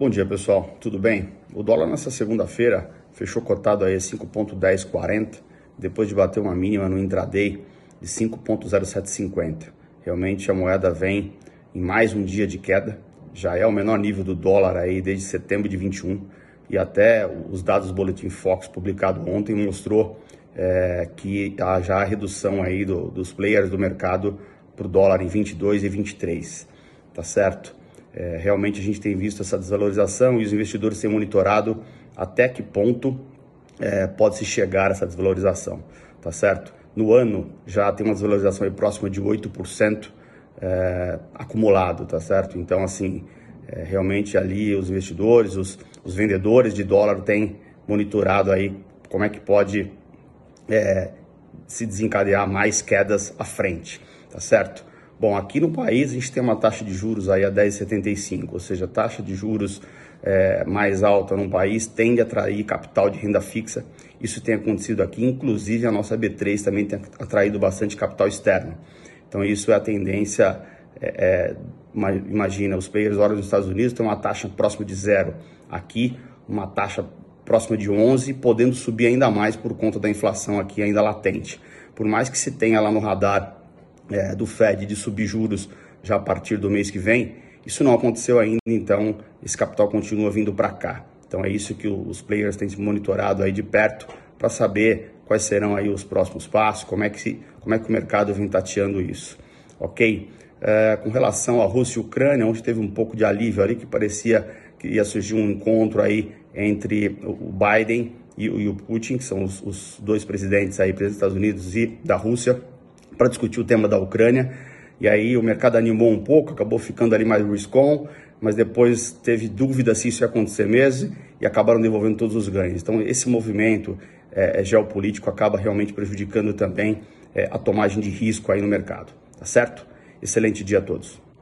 Bom dia, pessoal. Tudo bem? O dólar nessa segunda-feira fechou cotado aí 5.1040, depois de bater uma mínima no intraday de 5.0750. Realmente a moeda vem em mais um dia de queda, já é o menor nível do dólar aí desde setembro de 21 e até os dados do Boletim Fox publicado ontem mostrou é, que há já a redução aí do, dos players do mercado para o dólar em 22 e 23, tá certo? É, realmente a gente tem visto essa desvalorização e os investidores têm monitorado até que ponto é, pode se chegar a essa desvalorização, tá certo? No ano já tem uma desvalorização aí próxima de 8% é, acumulado, tá certo? Então, assim, é, realmente ali os investidores, os, os, vendedores de dólar têm monitorado aí como é que pode é, se desencadear mais quedas à frente, tá certo? Bom, aqui no país a gente tem uma taxa de juros aí a 10,75, ou seja, a taxa de juros é, mais alta no país tende a atrair capital de renda fixa. Isso tem acontecido aqui, inclusive a nossa B3 também tem atraído bastante capital externo. Então isso é a tendência, é, é, imagina, os players horas dos Estados Unidos têm uma taxa próxima de zero. Aqui, uma taxa próxima de 11, podendo subir ainda mais por conta da inflação aqui ainda latente. Por mais que se tenha lá no radar é, do Fed de subir juros já a partir do mês que vem, isso não aconteceu ainda, então esse capital continua vindo para cá. Então é isso que os players têm monitorado aí de perto para saber quais serão aí os próximos passos, como é que, se, como é que o mercado vem tateando isso, ok? É, com relação à Rússia e Ucrânia, onde teve um pouco de alívio ali, que parecia que ia surgir um encontro aí entre o Biden e, e o Putin, que são os, os dois presidentes aí, presidente dos Estados Unidos e da Rússia, para discutir o tema da Ucrânia. E aí o mercado animou um pouco, acabou ficando ali mais riscom, mas depois teve dúvida se isso ia acontecer mesmo e acabaram devolvendo todos os ganhos. Então esse movimento é, é geopolítico acaba realmente prejudicando também é, a tomagem de risco aí no mercado. Tá certo? Excelente dia a todos.